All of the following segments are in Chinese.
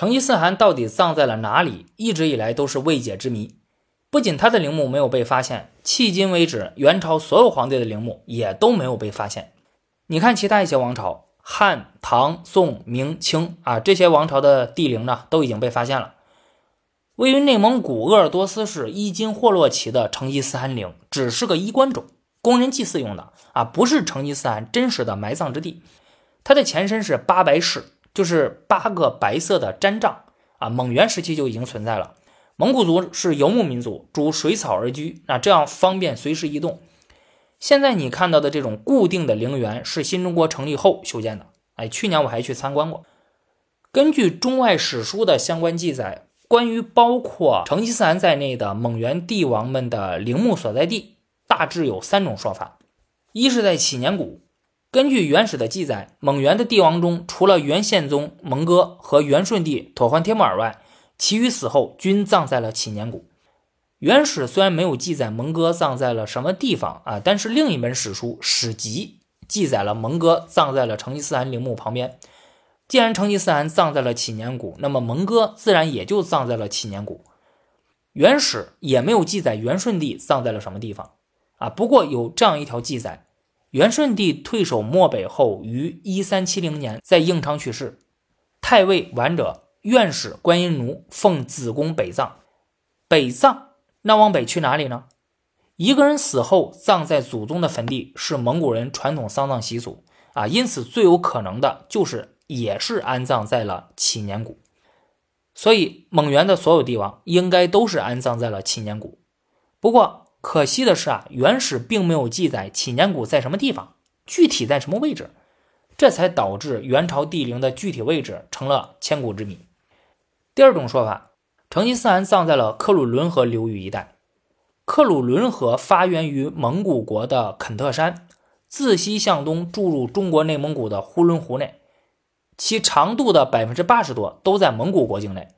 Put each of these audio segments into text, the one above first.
成吉思汗到底葬在了哪里，一直以来都是未解之谜。不仅他的陵墓没有被发现，迄今为止，元朝所有皇帝的陵墓也都没有被发现。你看其他一些王朝，汉、唐、宋、明、清啊，这些王朝的帝陵呢，都已经被发现了。位于内蒙古鄂尔多斯市伊金霍洛旗的成吉思汗陵，只是个衣冠冢，供人祭祀用的啊，不是成吉思汗真实的埋葬之地。它的前身是八白室，就是八个白色的毡帐啊，蒙元时期就已经存在了。蒙古族是游牧民族，逐水草而居，啊，这样方便随时移动。现在你看到的这种固定的陵园是新中国成立后修建的。哎，去年我还去参观过。根据中外史书的相关记载。关于包括成吉思汗在内的蒙元帝王们的陵墓所在地，大致有三种说法：一是在祈年谷。根据原始的记载，蒙元的帝王中，除了元宪宗蒙哥和元顺帝妥欢帖木儿外，其余死后均葬在了祈年谷。原始虽然没有记载蒙哥葬在了什么地方啊，但是另一本史书《史籍》记载了蒙哥葬在了成吉思汗陵墓旁边。既然成吉思汗葬在了祈年谷，那么蒙哥自然也就葬在了祈年谷。元史也没有记载元顺帝葬在了什么地方啊。不过有这样一条记载：元顺帝退守漠北后，于一三七零年在应昌去世。太尉完者、院使观音奴奉子宫北葬。北葬，那往北去哪里呢？一个人死后葬在祖宗的坟地，是蒙古人传统丧葬习俗啊。因此，最有可能的就是。也是安葬在了祈年谷，所以蒙元的所有帝王应该都是安葬在了祈年谷。不过可惜的是啊，元史并没有记载祈年谷在什么地方，具体在什么位置，这才导致元朝帝陵的具体位置成了千古之谜。第二种说法，成吉思汗葬在了克鲁伦河流域一带。克鲁伦河发源于蒙古国的肯特山，自西向东注入中国内蒙古的呼伦湖内。其长度的百分之八十多都在蒙古国境内。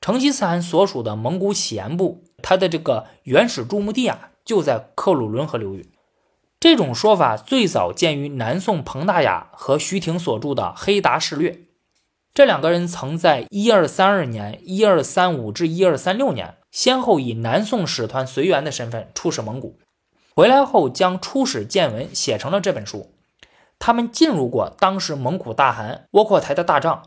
成吉思汗所属的蒙古乞颜部，他的这个原始驻墓地啊，就在克鲁伦河流域。这种说法最早见于南宋彭大雅和徐廷所著的《黑达事略》。这两个人曾在一二三二年、一二三五至一二三六年，先后以南宋使团随员的身份出使蒙古，回来后将出使见闻写成了这本书。他们进入过当时蒙古大汗窝阔台的大帐，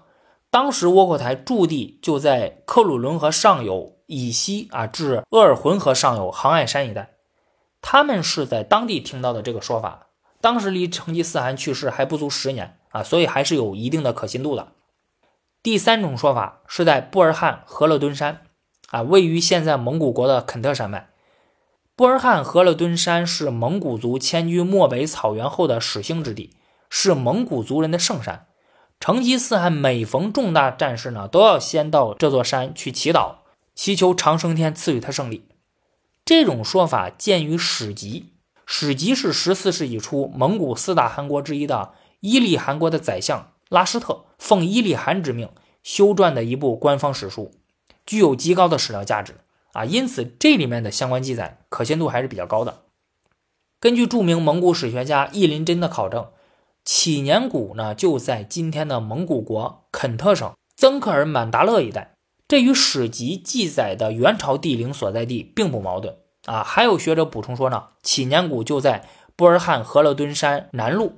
当时窝阔台驻地就在克鲁伦河上游以西啊，至鄂尔浑河上游杭爱山一带。他们是在当地听到的这个说法，当时离成吉思汗去世还不足十年啊，所以还是有一定的可信度的。第三种说法是在布尔汉河勒敦山啊，位于现在蒙古国的肯特山脉。布尔汉河勒敦山是蒙古族迁居漠北草原后的始兴之地。是蒙古族人的圣山，成吉思汗每逢重大战事呢，都要先到这座山去祈祷，祈求长生天赐予他胜利。这种说法见于《史籍》，《史籍》是十四世纪初蒙古四大汗国之一的伊利汗国的宰相拉施特奉伊利汗之命修撰的一部官方史书，具有极高的史料价值啊，因此这里面的相关记载可信度还是比较高的。根据著名蒙古史学家易林真的考证。祈年谷呢，就在今天的蒙古国肯特省曾克尔满达勒一带，这与史籍记载的元朝帝陵所在地并不矛盾啊。还有学者补充说呢，祈年谷就在布尔汉河勒敦山南麓。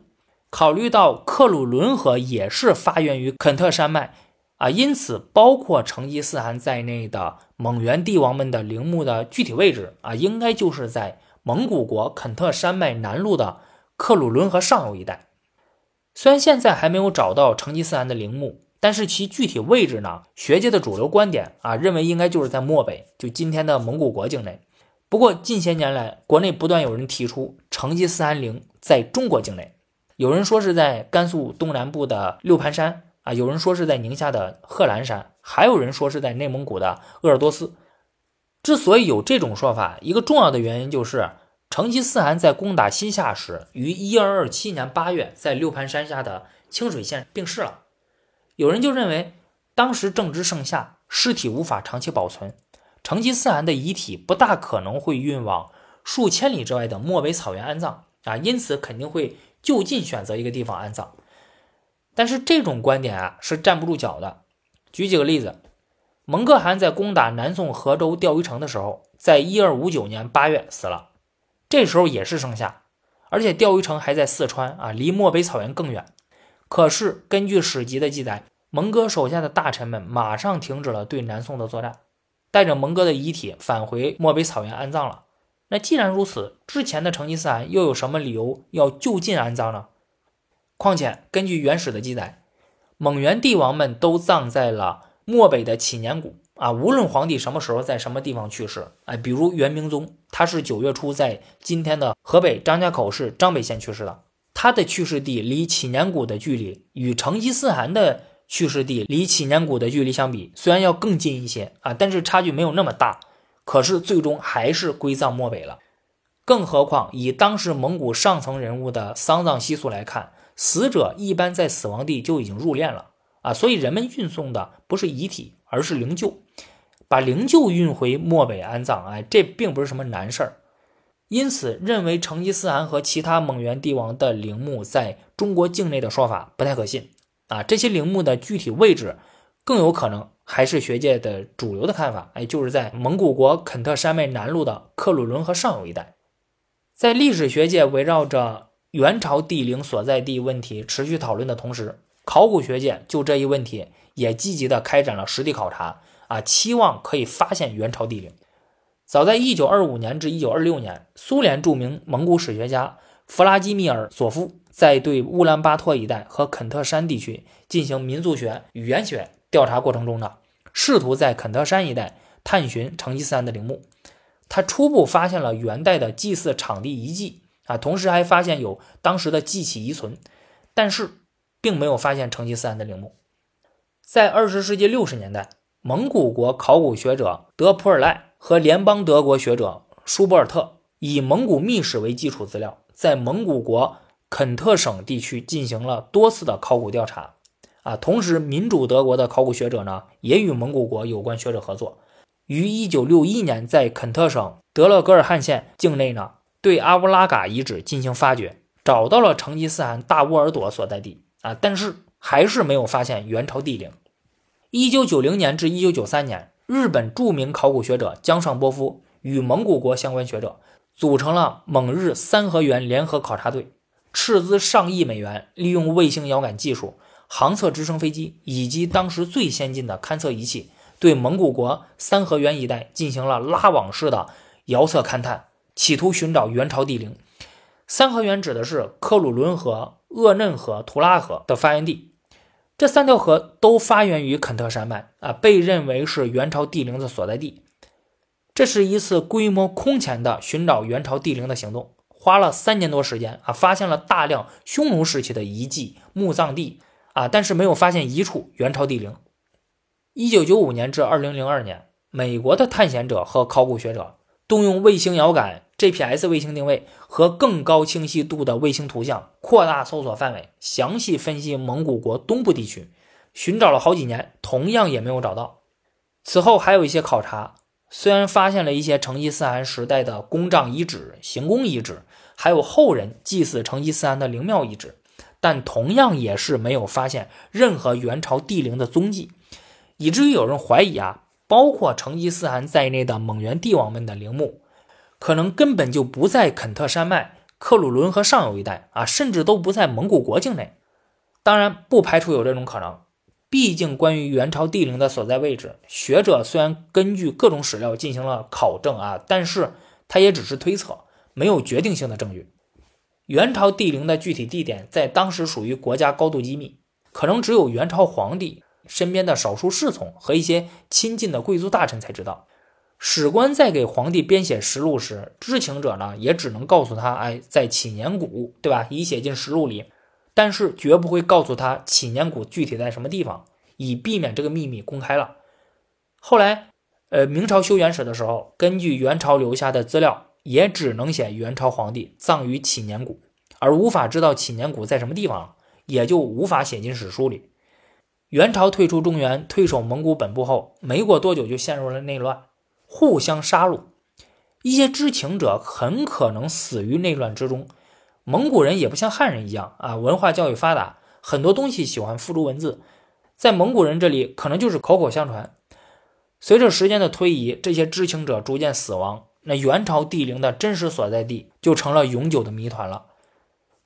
考虑到克鲁伦河也是发源于肯特山脉啊，因此包括成吉思汗在内的蒙元帝王们的陵墓的具体位置啊，应该就是在蒙古国肯特山脉南麓的克鲁伦河上游一带。虽然现在还没有找到成吉思汗的陵墓，但是其具体位置呢？学界的主流观点啊，认为应该就是在漠北，就今天的蒙古国境内。不过近些年来，国内不断有人提出成吉思汗陵在中国境内，有人说是在甘肃东南部的六盘山啊，有人说是在宁夏的贺兰山，还有人说是在内蒙古的鄂尔多斯。之所以有这种说法，一个重要的原因就是。成吉思汗在攻打西夏时，于一二二七年八月在六盘山下的清水县病逝了。有人就认为，当时正值盛夏，尸体无法长期保存，成吉思汗的遗体不大可能会运往数千里之外的漠北草原安葬啊，因此肯定会就近选择一个地方安葬。但是这种观点啊是站不住脚的。举几个例子，蒙可汗在攻打南宋河州钓鱼城的时候，在一二五九年八月死了，这时候也是盛夏，而且钓鱼城还在四川啊，离漠北草原更远。可是根据史籍的记载，蒙哥手下的大臣们马上停止了对南宋的作战，带着蒙哥的遗体返回漠北草原安葬了。那既然如此，之前的成吉思汗又有什么理由要就近安葬呢？况且根据原始的记载，蒙元帝王们都葬在了漠北的祈年谷啊。无论皇帝什么时候在什么地方去世，哎，比如元明宗，他是九月初在今天的河北张家口市张北县去世的，他的去世地离祈年谷的距离与成吉思汗的去世地离祈年谷的距离相比，虽然要更近一些啊，但是差距没有那么大。可是最终还是归葬漠北了，更何况以当时蒙古上层人物的丧葬习俗来看，死者一般在死亡地就已经入殓了啊，所以人们运送的不是遗体，而是灵柩，把灵柩运回漠北安葬，哎，这并不是什么难事儿。因此，认为成吉思汗和其他蒙元帝王的陵墓在中国境内的说法不太可信啊，这些陵墓的具体位置更有可能。还是学界的主流的看法，哎，就是在蒙古国肯特山脉南麓的克鲁伦河上游一带。在历史学界围绕着元朝帝陵所在地问题持续讨论的同时，考古学界就这一问题也积极的开展了实地考察，啊，期望可以发现元朝帝陵。早在1925年至1926年，苏联著名蒙古史学家弗拉基米尔·索夫在对乌兰巴托一带和肯特山地区进行民族学、语言学。调查过程中呢，试图在肯特山一带探寻成吉思汗的陵墓。他初步发现了元代的祭祀场地遗迹啊，同时还发现有当时的祭器遗存，但是并没有发现成吉思汗的陵墓。在二十世纪六十年代，蒙古国考古学者德普尔赖和联邦德国学者舒伯尔特以蒙古秘史为基础资料，在蒙古国肯特省地区进行了多次的考古调查。啊，同时，民主德国的考古学者呢，也与蒙古国有关学者合作，于1961年在肯特省德勒格尔汗县境内呢，对阿乌拉嘎遗址进行发掘，找到了成吉思汗大乌尔朵所在地啊，但是还是没有发现元朝帝陵。1990年至1993年，日本著名考古学者江上波夫与蒙古国相关学者组成了蒙日三合元联合考察队，斥资上亿美元，利用卫星遥感技术。航测直升飞机以及当时最先进的勘测仪器，对蒙古国三河源一带进行了拉网式的遥测勘探，企图寻找元朝帝陵。三河源指的是克鲁伦河、鄂嫩河、图拉河的发源地，这三条河都发源于肯特山脉啊，被认为是元朝帝陵的所在地。这是一次规模空前的寻找元朝帝陵的行动，花了三年多时间啊，发现了大量匈奴时期的遗迹、墓葬地。啊，但是没有发现一处元朝帝陵。一九九五年至二零零二年，美国的探险者和考古学者动用卫星遥感、GPS 卫星定位和更高清晰度的卫星图像，扩大搜索范围，详细分析蒙古国东部地区，寻找了好几年，同样也没有找到。此后还有一些考察，虽然发现了一些成吉思汗时代的宫帐遗址、行宫遗址，还有后人祭祀成吉思汗的陵庙遗址。但同样也是没有发现任何元朝帝陵的踪迹，以至于有人怀疑啊，包括成吉思汗在内的蒙元帝王们的陵墓，可能根本就不在肯特山脉、克鲁伦河上游一带啊，甚至都不在蒙古国境内。当然，不排除有这种可能，毕竟关于元朝帝陵的所在位置，学者虽然根据各种史料进行了考证啊，但是他也只是推测，没有决定性的证据。元朝帝陵的具体地点在当时属于国家高度机密，可能只有元朝皇帝身边的少数侍从和一些亲近的贵族大臣才知道。史官在给皇帝编写实录时，知情者呢也只能告诉他：“哎，在祈年谷，对吧？”已写进实录里，但是绝不会告诉他祈年谷具体在什么地方，以避免这个秘密公开了。后来，呃，明朝修元史的时候，根据元朝留下的资料。也只能写元朝皇帝葬于祈年谷，而无法知道祈年谷在什么地方，也就无法写进史书里。元朝退出中原，退守蒙古本部后，没过多久就陷入了内乱，互相杀戮，一些知情者很可能死于内乱之中。蒙古人也不像汉人一样啊，文化教育发达，很多东西喜欢付诸文字，在蒙古人这里可能就是口口相传。随着时间的推移，这些知情者逐渐死亡，那元朝帝陵的真实所在地就成了永久的谜团了。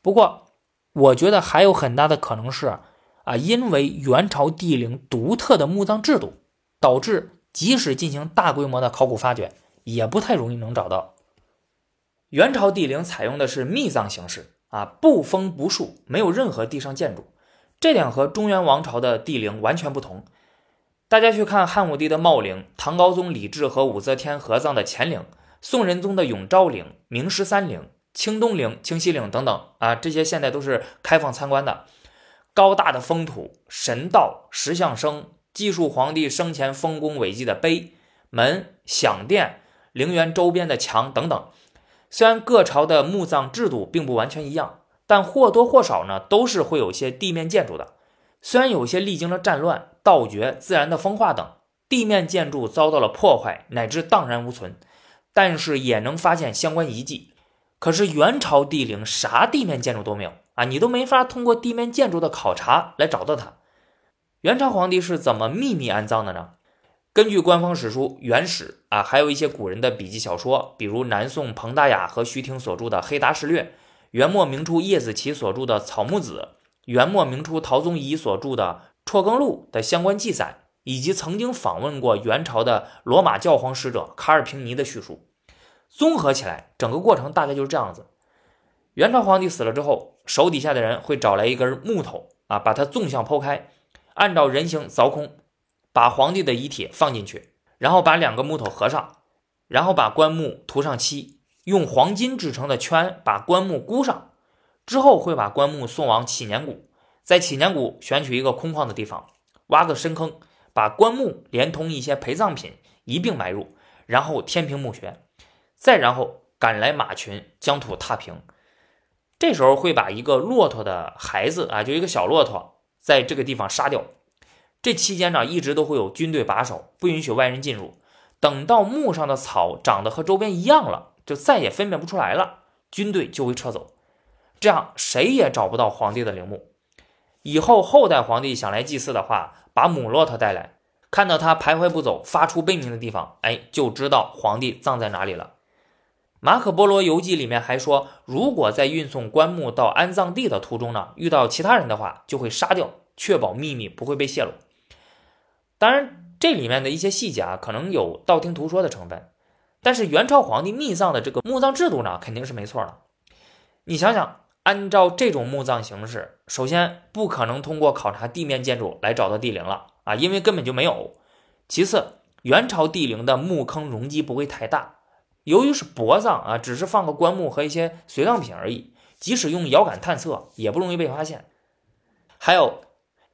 不过，我觉得还有很大的可能是啊，因为元朝帝陵独特的墓葬制度，导致即使进行大规模的考古发掘，也不太容易能找到。元朝帝陵采用的是密葬形式啊，不封不树，没有任何地上建筑，这点和中原王朝的帝陵完全不同。大家去看汉武帝的茂陵、唐高宗李治和武则天合葬的乾陵、宋仁宗的永昭陵、明十三陵、清东陵、清西陵等等啊，这些现在都是开放参观的。高大的封土、神道、石像生，记述皇帝生前丰功伟绩的碑、门、享殿、陵园周边的墙等等。虽然各朝的墓葬制度并不完全一样，但或多或少呢都是会有些地面建筑的。虽然有些历经了战乱、盗掘、自然的风化等，地面建筑遭到了破坏乃至荡然无存，但是也能发现相关遗迹。可是元朝帝陵啥地面建筑都没有啊，你都没法通过地面建筑的考察来找到它。元朝皇帝是怎么秘密安葬的呢？根据官方史书《元史》啊，还有一些古人的笔记小说，比如南宋彭大雅和徐廷所著的《黑达事略》，元末明初叶子奇所著的《草木子》，元末明初陶宗仪所著的《辍耕录》的相关记载，以及曾经访问过元朝的罗马教皇使者卡尔平尼的叙述，综合起来，整个过程大概就是这样子：元朝皇帝死了之后，手底下的人会找来一根木头啊，把它纵向剖开，按照人形凿空。把皇帝的遗体放进去，然后把两个木头合上，然后把棺木涂上漆，用黄金制成的圈把棺木箍上，之后会把棺木送往祈年谷，在祈年谷选取一个空旷的地方，挖个深坑，把棺木连同一些陪葬品一并埋入，然后填平墓穴，再然后赶来马群将土踏平。这时候会把一个骆驼的孩子啊，就一个小骆驼，在这个地方杀掉。这期间呢，一直都会有军队把守，不允许外人进入。等到墓上的草长得和周边一样了，就再也分辨不出来了，军队就会撤走。这样谁也找不到皇帝的陵墓。以后后代皇帝想来祭祀的话，把母骆驼带来，看到它徘徊不走、发出悲鸣的地方，哎，就知道皇帝葬在哪里了。马可波罗游记里面还说，如果在运送棺木到安葬地的途中呢，遇到其他人的话，就会杀掉，确保秘密不会被泄露。当然，这里面的一些细节啊，可能有道听途说的成分，但是元朝皇帝秘葬的这个墓葬制度呢，肯定是没错的。你想想，按照这种墓葬形式，首先不可能通过考察地面建筑来找到帝陵了啊，因为根本就没有。其次，元朝帝陵的墓坑容积不会太大，由于是薄葬啊，只是放个棺木和一些随葬品而已，即使用遥感探测，也不容易被发现。还有，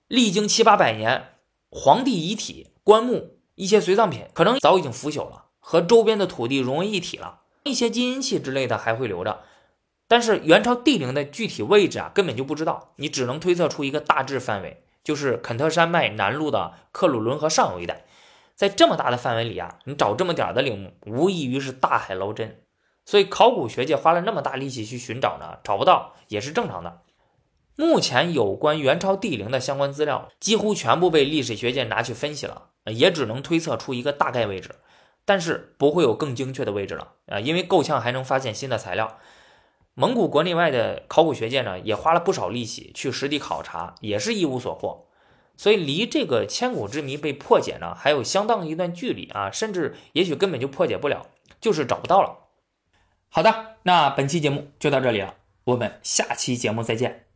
历经七八百年。皇帝遗体、棺木、一些随葬品可能早已经腐朽了，和周边的土地融为一体了。一些金银器之类的还会留着，但是元朝帝陵的具体位置啊，根本就不知道。你只能推测出一个大致范围，就是肯特山脉南麓的克鲁伦河上游一带。在这么大的范围里啊，你找这么点儿的陵墓，无异于是大海捞针。所以考古学界花了那么大力气去寻找呢，找不到也是正常的。目前有关元朝帝陵的相关资料几乎全部被历史学界拿去分析了，也只能推测出一个大概位置，但是不会有更精确的位置了啊！因为够呛还能发现新的材料。蒙古国内外的考古学界呢，也花了不少力气去实地考察，也是一无所获。所以离这个千古之谜被破解呢，还有相当一段距离啊，甚至也许根本就破解不了，就是找不到了。好的，那本期节目就到这里了，我们下期节目再见。